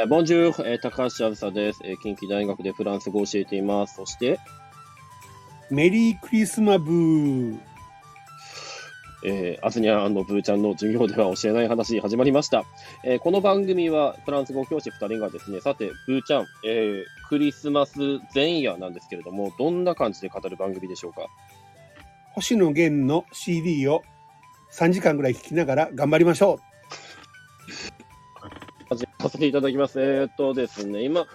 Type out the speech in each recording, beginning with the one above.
えー、ボンジュール、えー、高橋あずさです、えー。近畿大学でフランス語を教えています。そして、メリークリスマブー。えー、アズニャブーちゃんの授業では教えない話始まりました。えー、この番組はフランス語教師2人がですね、さて、ブーちゃん、えー、クリスマス前夜なんですけれども、どんな感じで語る番組でしょうか？星野源の CD を3時間ぐらい聴きながら頑張りましょう。させていただきます。えー、っとですね、今、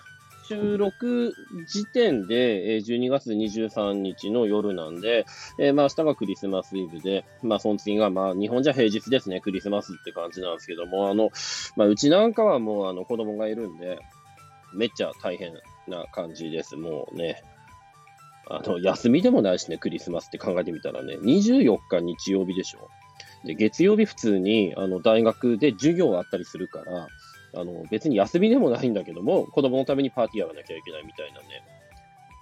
収録時点で、え、12月23日の夜なんで、えー、まあ明日がクリスマスイブで、まあその次がまあ日本じゃ平日ですね、クリスマスって感じなんですけども、あの、まあうちなんかはもうあの子供がいるんで、めっちゃ大変な感じです。もうね、あの、休みでもないしね、クリスマスって考えてみたらね、24日日曜日でしょ。で、月曜日普通に、あの、大学で授業あったりするから、あの、別に休みでもないんだけども、子供のためにパーティーやらなきゃいけないみたいなね。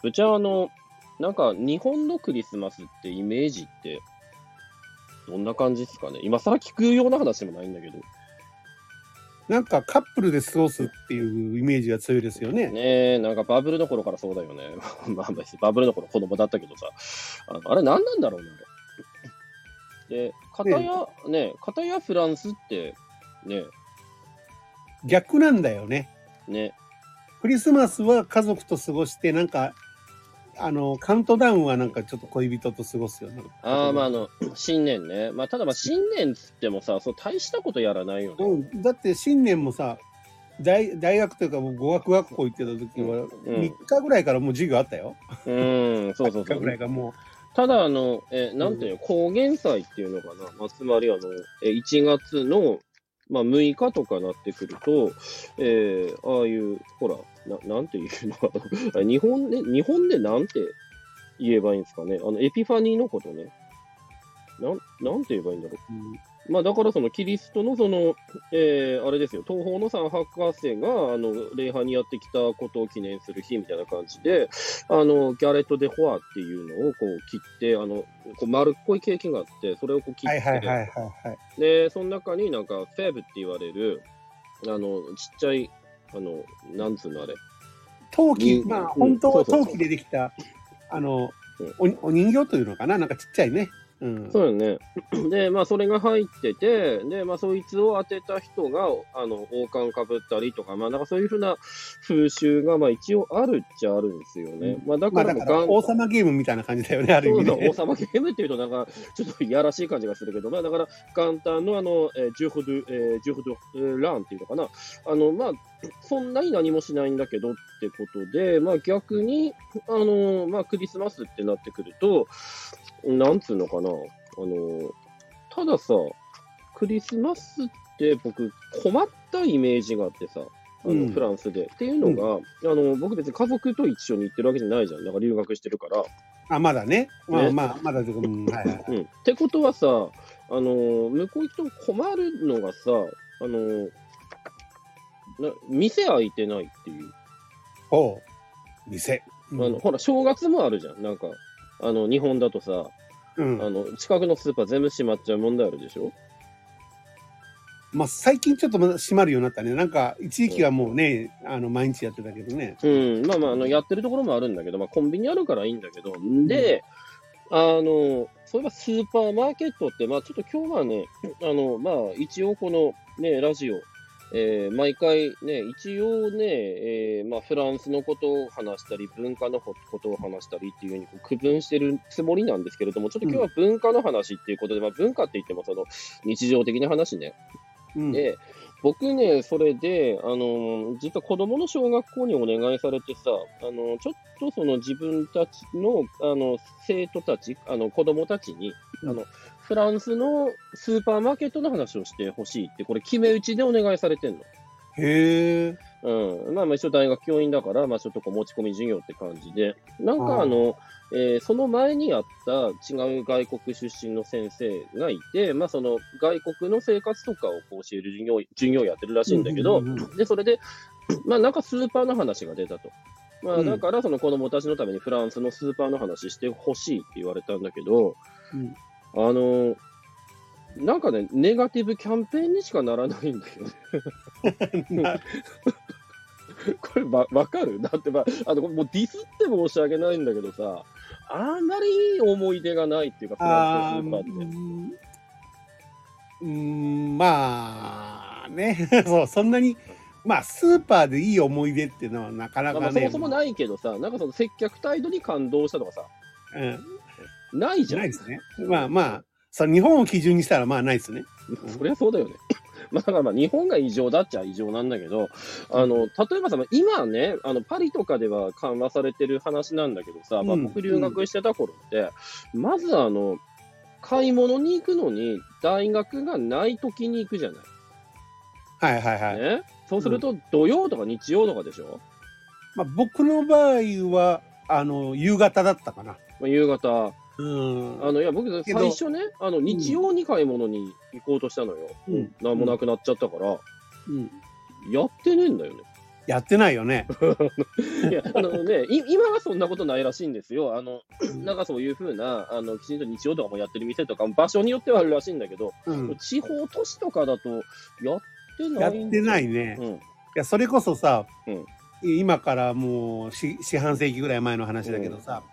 うちはあの、なんか日本のクリスマスってイメージって、どんな感じですかね？今更聞くような話でもないんだけど。なんかカップルで過ごすっていうイメージが強いですよね。ねえ、なんかバブルの頃からそうだよね。まあ別にバブルの頃子供だったけどさ。あのあれ何なんだろうね、あれ。で、片や、ね、片やフランスって、ね、逆なんだよね。ね、クリスマスは家族と過ごして、なんか、あの、カウントダウンはなんかちょっと恋人と過ごすよね。ああ、まああの、新年ね。まあただまあ新年っつってもさ、そう大したことやらないよね。うん、だって新年もさ大大学というかもう語学学校行ってた時はうん3日ぐらいからもう授業あったよ。うん、そうそう3そ日ぐらう。いがもただ、あの、え、なんていうの、高原祭っていうのかな。まあ、つまり、あの、え、1月の、まあ、6日とかなってくると、えーああいう、ほら、ななんていうのかな。あ 日本で、日本でなんて言えばいいんですかね。あの、エピファニーのことね。なん、なんて言えばいいんだろう。まあ、だからそのキリストのその、えーあれですよ、東方の三博士が、あの、礼拝にやってきたことを記念する日みたいな感じで、あの、ギャレット・デ・ホアっていうのをこう切って、あの、こう丸っこいケーキがあって、それをこう切って、はいはいはいはいはい。で、その中になんか、フェーブって言われる、あの、ちっちゃい、あの、なんつうのあれ、陶器、うんまあうん本当は陶器でできた、あの、おお人形というのかな？なんかちっちゃいね。うん。そうよね。で、まあ、それが入ってて、で、まあ、そいつを当てた人が、あの、王冠かぶったりとか、まあ、なんかそういうふうな風習が、まあ、一応あるっちゃあるんですよね。まあ、だまあだから王様ゲームみたいな感じだよね、ある意味王様ゲームっていうと、なんか、ちょっといやらしい感じがするけど、まあ、だから、簡単の、あの、えージュフドゥ、えージュフドゥ、えーランっていうのかな。あの、まあ、そんなに何もしないんだけどってことで、まあ、逆に、あの、まあ、クリスマスってなってくると、なんつうのかな。あの、たださ、クリスマスって僕、困ったイメージがあってさ、あのうんフランスで。っていうのが、あの、僕別に家族と一緒に行ってるわけじゃないじゃん。なんか留学してるから。あ、まだね。まあねまあ、まだ、うん、はいはい。うん。ってことはさ、あの、向こう行くと困るのがさ、あの、な店開いてないっていう。おう店。あの、ほら、正月もあるじゃん。なんか、あの、日本だとさ、うん。あの、近くのスーパー全部閉まっちゃう問題あるでしょ？まあ、最近ちょっとまだ閉まるようになったね。なんか、一時期はもうね、あの、毎日やってたけどね。うん、まあまあ、あの、やってるところもあるんだけど、まあ、コンビニあるからいいんだけど、で、あの、そういえばスーパーマーケットって、まあ、ちょっと今日はね、あの、まあ、一応このね、ラジオ、えー毎回ね、一応ね、えーまあ、フランスのことを話したり、文化のことを話したりっていうふうにこう区分してるつもりなんですけれども、ちょっと今日は文化の話っていうことで、まあ、文化って言ってもその日常的な話ね。うん。で、僕ね、それで、あの、実は子供の小学校にお願いされてさ、あの、ちょっとその自分たちの、あの、生徒たち、あの、子供たちに、うんあの、フランスのスーパーマーケットの話をしてほしいって、これ決め打ちでお願いされてんの。へえ。うん。まあ、まあ一応大学教員だから、まあちょっとこう持ち込み授業って感じで、なんかあの、えーその前にやった違う外国出身の先生がいて、まあその外国の生活とかをこう教える授業、授業をやってるらしいんだけど、うんうんうんで、それで、まあなんかスーパーの話が出たと。まあうんだからその子供たちのためにフランスのスーパーの話してほしいって言われたんだけど、うんあの、なんかね、ネガティブキャンペーンにしかならないんだよね。な これわ、わかる？だってまあ、あの、もうディスって申し訳ないんだけどさ、あんまりいい思い出がないっていうか、フランスのスーパーって。うんまあね、そう、そんなに、まあ、スーパーでいい思い出っていうのはなかなかね、あそもそもないけどさ、なんかその接客態度に感動したとかさ、うん、ないじゃん。ないですね。まあまあ、そう日本を基準にしたら、まあないですね。そりゃそうだよね。まあ、だからまあ日本が異常だっちゃ異常なんだけど、あの、例えばさ、まあ今ね、あの、パリとかでは緩和されてる話なんだけどさ、まあうん僕留学してた頃って、まずあの、買い物に行くのに大学がない時に行くじゃない。はいはいはい。ね、そうすると土曜とか日曜とかでしょ、まあ、僕の場合は、あの、夕方だったかな。まあ、夕方。うん。あの、いや、僕、最初ね、あの、日曜に買い物に行こうとしたのよ。うんなんもなくなっちゃったから、うんやってねえんだよね。やってないよね。いや、あのね、い今はそんなことないらしいんですよ。あの、なんかそういうふうな、あの、きちんと日曜とかもやってる店とか、場所によってはあるらしいんだけど、うん。地方都市とかだと、やってないやってないいね。いうん。や、それこそさ、うん今からもう四四半世紀ぐらい前の話だけどさ、ま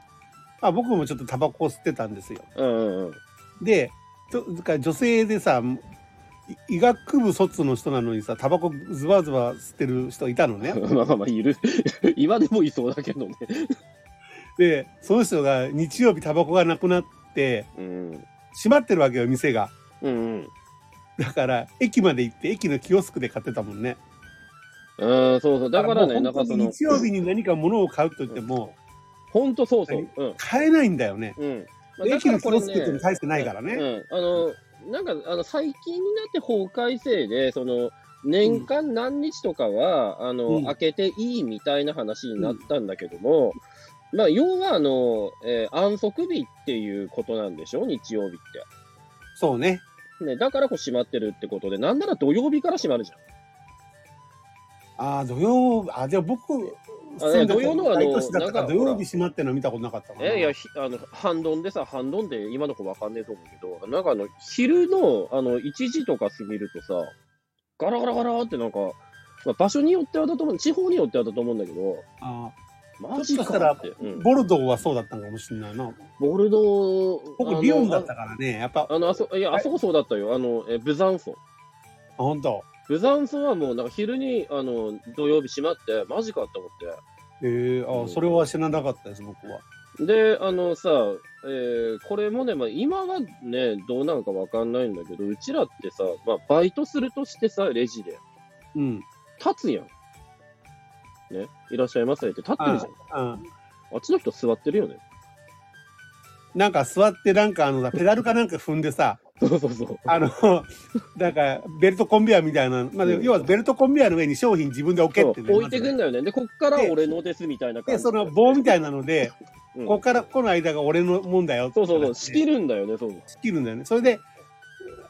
あ、僕もちょっとタバコを吸ってたんですよ。うんうんうん。で、女性でさ、い医学部卒の人なのにさ、タバコズバズバ吸ってる人いたのね。まあまあまあ、いる。今でもいそうだけどね。で、その人が日曜日タバコがなくなって、うん。閉まってるわけよ、店が。うんうん。だから、駅まで行って、駅のキオスクで買ってたもんね。うん、そうそう。だからね、なんかその、日曜日に何か物を買うと言っても、ほんとそうそう。うん。買えないんだよね。うん。まあ駅のキオスクってねも大してないからね。うん。あの、なんか、あの、最近になって法改正で、その、年間何日とかは、あの、うん開けていいみたいな話になったんだけども、まあ、要は、あの、えー安息日っていうことなんでしょ？日曜日っそうね。て。ね、だからこう閉まってるってことで、なんなら土曜日から閉まるじゃん。ああ、土曜、あ、じゃあ僕、あいや土曜のあのなんか土曜日閉まってるの見たことなかったかな。えいや、ひあの、半ドンでさ、半ドンで今の子わかんねえと思うけど、なんかあの、昼の、あの、1時とか過ぎるとさ、ガラガラガラってなんか、まあ、場所によってはだと思う、地方によってはだと思うんだけど、あマジかしたらボルドーはそうだったのかもしれないな。ボルドー、あ僕、のリオンだったからね、やっぱ、あ、あの、あそ、いや、あそこそうだったよ。あの、え、ブザンソン。本当。ブザンはもう、なんか昼に、あの、土曜日閉まって、マジかって思って。ええあ、それは知らなかったです、僕は。で、あのさ、えーこれもね、まあ、今はね、どうなのかわかんないんだけど、うちらってさ、まあ、バイトするとしてさ、レジで、うん。立つやん。ね、いらっしゃいませって立ってるじゃん。ああっちの人座ってるよね。なんか座って、なんかあの、ペダルかなんか踏んでさ、そうそうそう。あの、なんか、ベルトコンベヤーみたいな、まあ、うん要はベルトコンベヤーの上に商品自分で置けってね置いてくんだよね。で、こっから俺のですみたいな感で、じその棒みたいなので、うんここからこの間が俺のもんだよそうそうそう、仕切る。るんだよね、そう。仕切るんだよね。それで、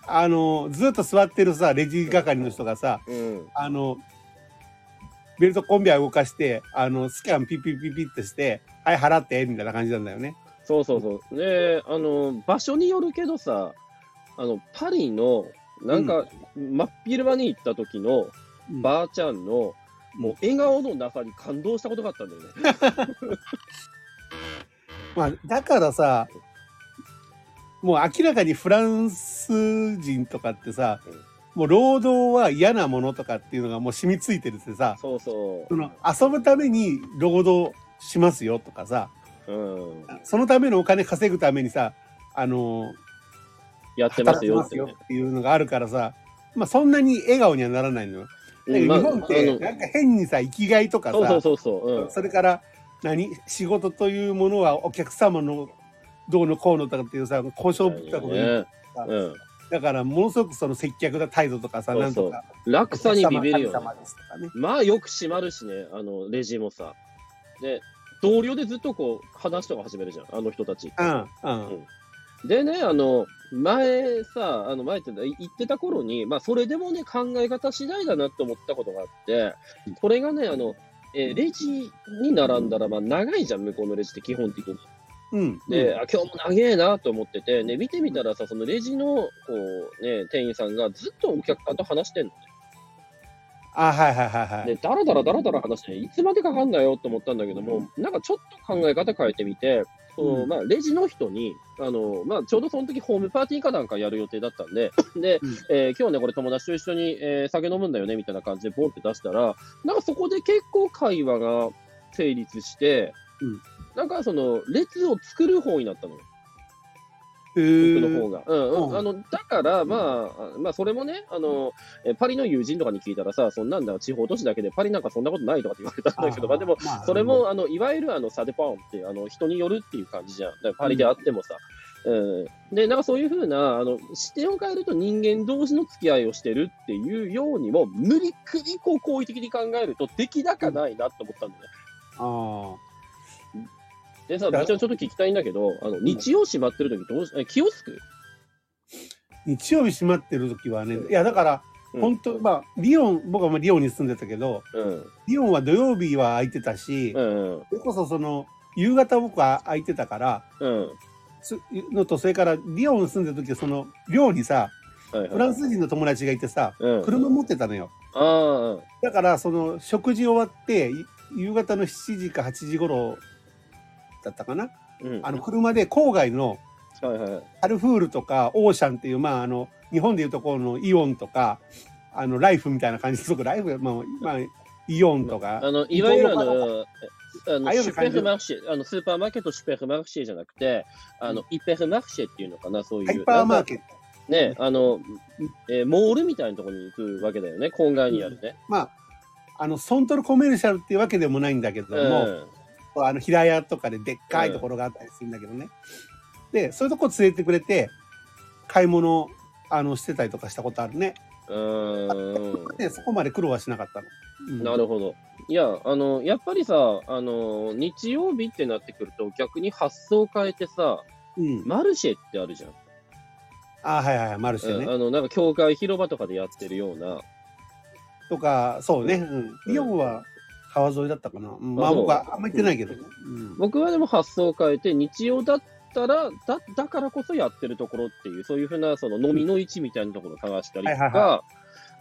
あの、ずっと座ってるさ、レジ係の人がさ、うん。あの、ベルトコンベヤー動かして、あの、スキャンピッピッピッピッってして、はい、払って、みたいな感じなんだよね。そうそうそう。で、あの、場所によるけどさ、あの、パリの、なんか、真っ昼間に行った時の、うんばあちゃんの、もう笑顔の中に感動したことがあったんだよね。まあ、だからさ、もう明らかにフランス人とかってさ、もう労働は嫌なものとかっていうのがもう染みついてるってさ、そうそその遊ぶために労働しますよとかさ、う。うん。そのためのお金稼ぐためにさ、あの、やってますよっていうのがあるからさ、まあそんなに笑顔にはならないのよ。だけど日本っあてのなんか変にさ、生きがいとかそうそうさ、それから何？仕事というものはお客様のどうのこうのとかっていうさ、交渉ぶったこと言うねうん。だからものすごくその接客だ態度とかさ、なんとか。落差にビビるよ。まあよく閉まるしね、あの、レジもさ。で、同僚でずっとこう、話とか始めるじゃん、あの人たち。うん、うん。でね、あの、前さ、あの、前って言ってた頃に、まあ、それでもね、考え方次第だなって思ったことがあって、これがね、あの、えーレジに並んだら、まあ、長いじゃん、向こうのレジって基本的に。うん。で、あ、今日も長えなと思ってて、ね、見てみたらさ、そのレジの、こう、ね、店員さんがずっとお客さんと話してんのね。あ、はいはいはいはい。で、だらだらだらだら話して、いつまでかかんだよと思ったんだけども、なんかちょっと考え方変えてみて、うん。まあ、レジの人に、あのまあ、ちょうどその時ホームパーティーかなんかやる予定だったんで、で、うん。えー今日ね、これ友達と一緒に、えー酒飲むんだよねみたいな感じでボンって出したら、なんかそこで結構会話が成立して、うん。なんかその列を作る方になったのよ。僕の方が。うんうん。うんあの、だから、まあ、まあ、それもね、あの、えパリの友人とかに聞いたらさ、そんなんだ、地方都市だけでパリなんかそんなことないとかって言われたんだけど、まあでも、まあそれも、あの、いわゆるあの、サデパンって、あの、人によるっていう感じじゃん。パリであってもさ。うん。で、なんかそういうふうな、あの、視点を変えると人間同士の付き合いをしてるっていうようにも、無理くりこう、好意的に考えると、出来高ないなって思ったんだよね。あでさ、ちょっと聞きたいんだけど、あの、日曜閉まってる時どうし、え気をつく？ー日曜日閉まってる時はね、いやだから、うん本当まあ、リヨン、僕はまあリヨンに住んでたけど、うん。リヨンは土曜日は空いてたし。それこそその、夕方僕は空いてたから、うん。すのと、それからリヨンに住んでる時はその、寮にさ。フランス人の友達がいてさ、うん、車持ってたのよ。あだから、その、食事終わって、い夕方の7時か8時頃だったかな？あ、うん。あの、車で郊外の。カルフールとかオーシャンっていう、まあ、あの、日本でいうところのイオンとか、あの、ライフみたいな感じですごくライフ、まあ、まあ、イオンとか、あの、いわゆるあの、あのシュペいうの感じルマルシェ、あの、スーパーマーケットシュペルマルシェじゃなくて、あの、イペルマルシェっていうのかな、そういう。ハイパーマーケット。ね、あの、えーモールみたいなところに行くわけだよね、郊外にあるね。まあ、あの、ソントルコメルシャルっていうわけでもないんだけどうん。も、あの、平屋とかででっかいところがあったりするんだけどね。で、そういうとこ連れてくれて、買い物、あの、してたりとかしたことあるね。うーん。で、そこまで苦労はしなかったの。うんなるほど。いや、あの、やっぱりさ、あの、日曜日ってなってくると、逆に発想を変えてさ、うん。マルシェってあるじゃん。あはいはい、マルシェね。うんあの、なんか、教会広場とかでやってるような、とか、そうね。うん。は川沿いだったかな。うんまあ僕はあんま行ってないけどね。うん。僕はでも発想を変えて、日曜だったら、だだからこそやってるところっていう、そういうふうなその飲みの位置みたいなところを探したりとか、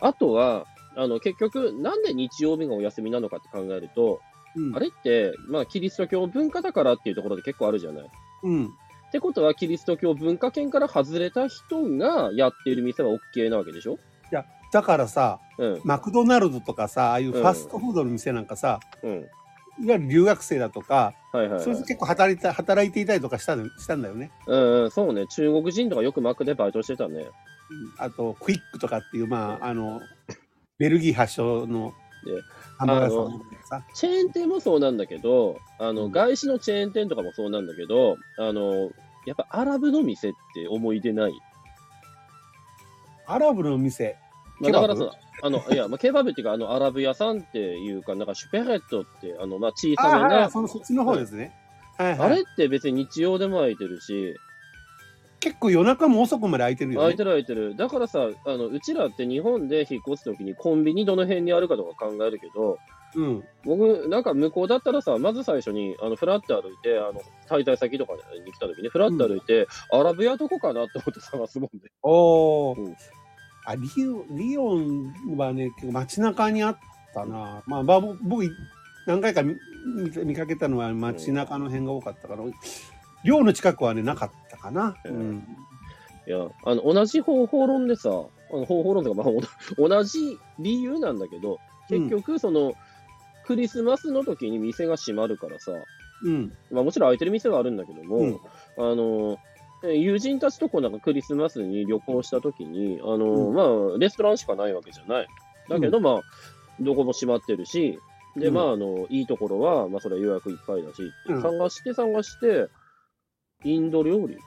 あとは、あの結局、なんで日曜日がお休みなのかって考えると、うんあれって、まあ、キリスト教文化だからっていうところで結構あるじゃない。っうん。てことは、キリスト教文化圏から外れた人がやっている店は OK なわけでしょ？だからさ、うん。マクドナルドとかさ、ああいうファストフードの店なんかさ、うん。いわゆる留学生だとか、はいはい、はい。それで結構働いた、働いていたりとかしたのしたんだよね。うんうん、そうね。中国人とかよくマックでバイトしてたね。うんあと、クイックとかっていう、まあ、あの、ベルギー発祥のでハンバーガー屋さんとかさ。チェーン店もそうなんだけど、あの、うん外資のチェーン店とかもそうなんだけど、あの、やっぱアラブの店って思い出ない？アラブの店。まあ、だからさ、あの、いや、まあ、ケバブっていうか、あの、アラブ屋さんっていうか、なんかシュペレットって、あの、まあ、小さめなああ、、そのそっちの方ですね。はいはい、あれって別に日曜でも空いてるし、結構夜中も遅くまで空いてるよね。空いてる空いてる。だからさ、あの、うちらって日本で引っ越すときにコンビニどの辺にあるかとか考えるけど、うん。僕、なんか向こうだったらさ、まず最初に、あの、フラッと歩いて、あの、滞在先とかに来た時に、フラッと歩いて、アラブ屋どこかなって思って探すもんで。おお、うんあリオン、リオンはね、結構街中にあったな。まあ、まあ、僕、僕何回か見見見かけたのは街中の辺が多かったから、寮の近くはね、なかったかな。ううんん。いや、あの、同じ方法論でさ、あの方法論とか、まあ、お同じ理由なんだけど、結局、その、クリスマスの時に店が閉まるからさ、うん。まあもちろん空いてる店はあるんだけども、うんあの、え友人たちとこうなんかクリスマスに旅行した時に、あの、うん。まあ、レストランしかないわけじゃない。だけど、まあ、どこも閉まってるし、で、うん。まあ、あの、いいところは、まあ、それは予約いっぱいだし、うん。探して探して、インド料理。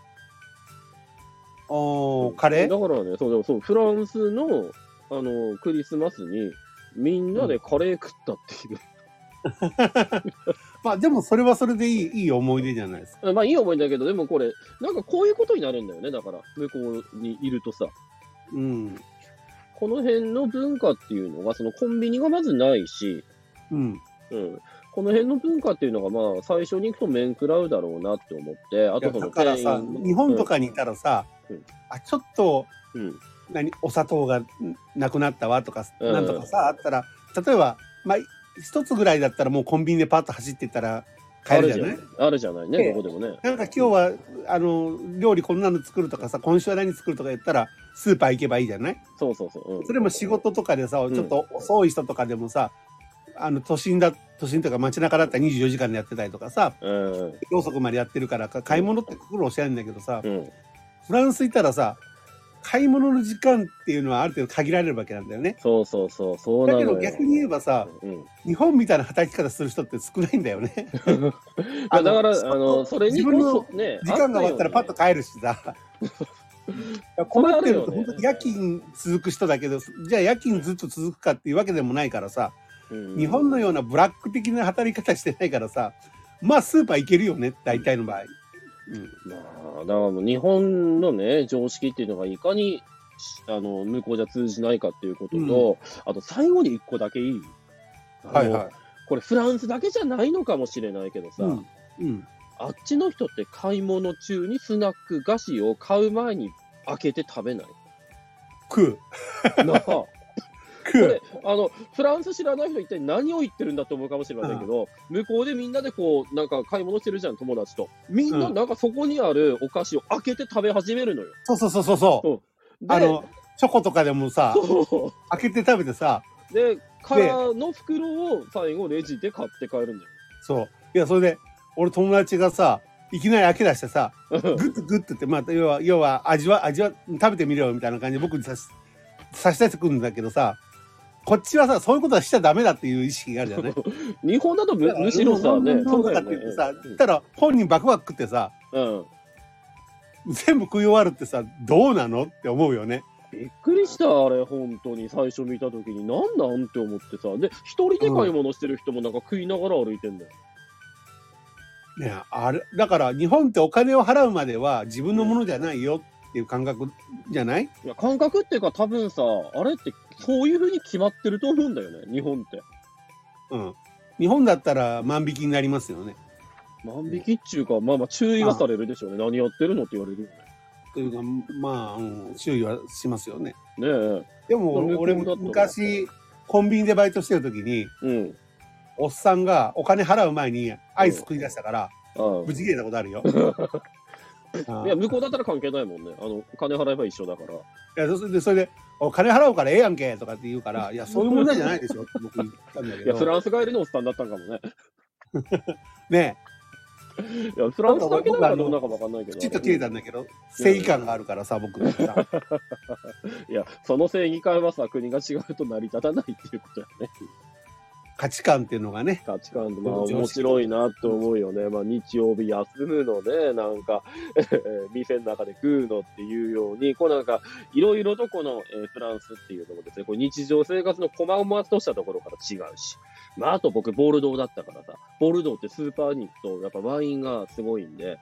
おーカレー？だからね、そうそう、フランスの、あの、クリスマスに、みんなでカレー食ったっていう。まあ、でもそれはそれでいい、いい思い出じゃないですか。まあいい思いだけど、でもこれ、なんかこういうことになるんだよね、だから、向こうにいるとさ。うん。この辺の文化っていうのが、そのコンビニがまずないし、うん。うん。この辺の文化っていうのが、まあ、最初に行くと面食らうだろうなって思って、あとそのだからさ、日本とかにいたらさ、うんあ、ちょっと、うん。何お砂糖がんなくなったわとか、うんなんとかさあったら例えばまあ一つぐらいだったらもうコンビニでパッと走っていったら買えるじゃない？あるじゃないね、ええどこでもね。なんか今日はあの料理こんなの作るとかさ今週は何作るとか言ったらスーパー行けばいいじゃない？そうそうそう。うんそれも仕事とかでさちょっと遅い人とかでもさ、あの都心だ都心とか街中だったら24時間でやってたりとかさうん。遅くまでやってるからか買い物って苦労しちゃうんだけどさ、うん。フランス行ったらさ買い物の時間っていうのはある程度限られるわけなんだよね。そうそうそう。そうなだけ。ど逆に言えばさうん。日本みたいな働き方する人って少ないんだよね。ま あだから、あその、それにこ自分の時間が終わったらパッと帰るしさ。困ってると本当に夜勤続く人だけどじゃあ夜勤ずっと続くかっていうわけでもないからさうん日本のようなブラック的な働き方してないからさまあスーパー行けるよね大体の場合。うんまあ、だからもう日本のね、常識っていうのがいかに、あの、向こうじゃ通じないかっていうことと、あと最後に一個だけいい。はいはい。これフランスだけじゃないのかもしれないけどさ、うんうん、あっちの人って買い物中にスナック菓子を買う前に開けて食べない？食うなああのフランス知らない人一体何を言ってるんだと思うかもしれませんけど、向こうでみんなでこうなんか買い物してるじゃん友達と。みん。なうんなんかそこにあるお菓子を開けて食べ始めるのよ。そうそうそうそうそう。であのチョコとかでもさそ開けて食べてさ。うで空の袋を最後レジで買って帰るんだそう。いやそれで俺友達がさいきなり開け出してさよ。グッとグッとってまあ要は要は味は味は食べてみろよみたいな感じで僕にさし差し出してくるんだけどさこっちはさそういうことはしちゃダメだっていう意識があるじゃない？日本だとむむしろさねそそううだよね。だって言ってさ言ったら本人バクバク食ってさうん。全部食い終わるってさどうなのって思うよね。びっくりした、あれ、本当に、最初見たときに、なんなんって思ってさ、で、一人で買い物してる人もなんか食いながら歩いてんだよ。ねあれだから日本ってお金を払うまでは自分のものじゃないよっていう感覚じゃない？いや、感覚っていうか、多分さ、あれって、そういうふうに決まってると思うんだよね、日本って。うん日本だったら万引きになりますよね万引きっちゅうか、まあまあ、注意はされるでしょうね。何やってるのって言われるよというかまあ、うん、注意はしますよねね。ねでもまあ俺向こうだと昔コンビニでバイトしてる時にえ。うん。おっさんがお金払う前にアイス食い出したからあ無事切れたことあるよ。あ あいや、向こうだったら関係ないもんね。あの、金払えば一緒だから。いやそれでそれでお金払うからええやんけとかって言うからいやそういう問題じゃないでしょって僕言ったんだけいや、フどランス帰りのおっさんだったんかもね。ねいや、フランスだけなのかどうなのかわかんないけど。きちっと切れたんだけど正義感があるからさ僕さ いや、その正義感はさ、国が違うと成り立たないっていうことだね。価値観っていうのがね。価値観で、まあ面白いなと思うよね。まあ日曜日休むのね、なんか、店の中で食うのっていうように、こうなんか、いろいろとこの、えーフランスっていうのもですね、こう日常生活の細々としたところから違うし、まああと僕、ボルドーだったからさ、ボルドーってスーパーに行くと、やっぱワインがすごいんで、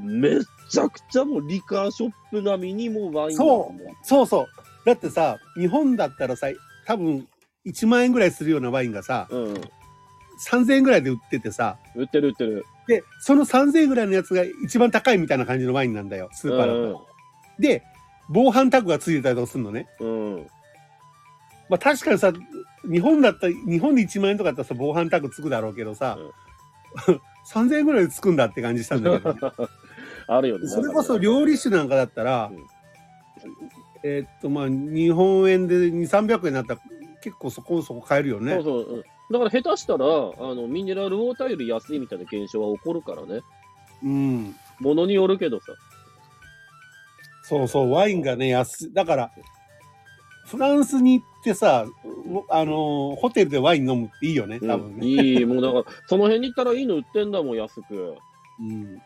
めっちゃくちゃもうリカーショップ並みにもうワインがそもそうそう。だってさ日本だったらさ多分1万円ぐらいするようなワインがさう。うん。3000円ぐらいで売っててさ売ってる売ってる。でその3000円ぐらいのやつが一番高いみたいな感じのワインなんだよスーパーだと。で防犯タグがついてたりとかするのね。うん。うん。まあ確かにさ日本だったら日本で1万円とかだったらさ防犯タグつくだろうけどさ、3000円ぐらいでつくんだって感じしたんだけど、ね、あるよね。それこそ料理酒なんかだったら、うんえーっとまあ日本円で2300円になったら結構そこそこ買えるよね。そうそう、うん。だから下手したら、あの、ミネラルウォーターより安いみたいな現象は起こるからね。うんものによるけどさ。そうそう、ワインがね、安い。だから、フランスに行ってさ、あの、ホテルでワイン飲むっていいよね、多分うん、ね。いい、もうだから、その辺に行ったらいいの売ってんだもん、安く。うん。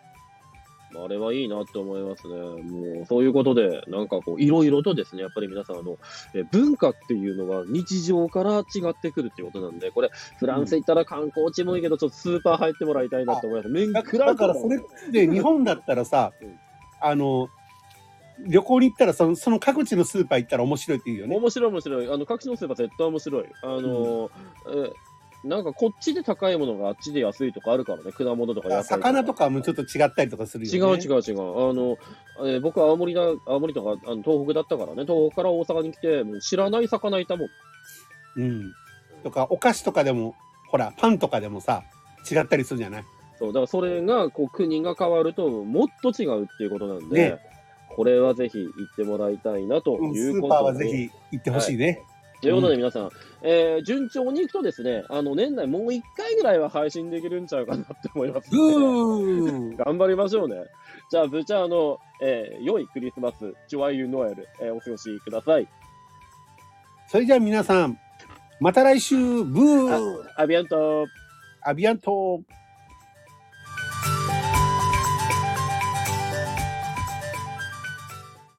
あれはいいなって思いますね。もう、そういうことで、なんかこう、いろいろとですね、やっぱり皆さん、あの、え文化っていうのは日常から違ってくるっていうことなんで、これ、フランス行ったら観光地もいいけど、ちょっとスーパー入ってもらいたいなって思います。麺だ食らから、それで日本だったらさうん、あの、旅行に行ったらその、その各地のスーパー行ったら面白いっていうよね。面白い面白い。あの、各地のスーパー絶対面白い。あの、えなんかこっちで高いものがあっちで安いとかあるからね、果物とか野菜魚とかもちょっと違ったりとかする違よね。う違う違う。あの、えー僕は青森だ、青森とかあの東北だったからね、東北から大阪に来て、もう知らない魚いたもん。うん。とか、お菓子とかでも、ほら、パンとかでもさ、違ったりするじゃない？そう、だからそれが、こう、国が変わると、もっと違うっていうことなんで、ねこれはぜひ行ってもらいたいなとうんスいうことで。ーパーはぜひ行ってほしいね。ということで皆さん、えー順調にいくとですね、あの、年内もう1回ぐらいは配信できるんちゃうかなって思います、うーん。頑張りましょうね。じゃあ、ぶちゃあの、えー良いクリスマス、ジョアユノエル、えーお過ごしください。それじゃあ皆さん、また来週、ブーアビアントアビアント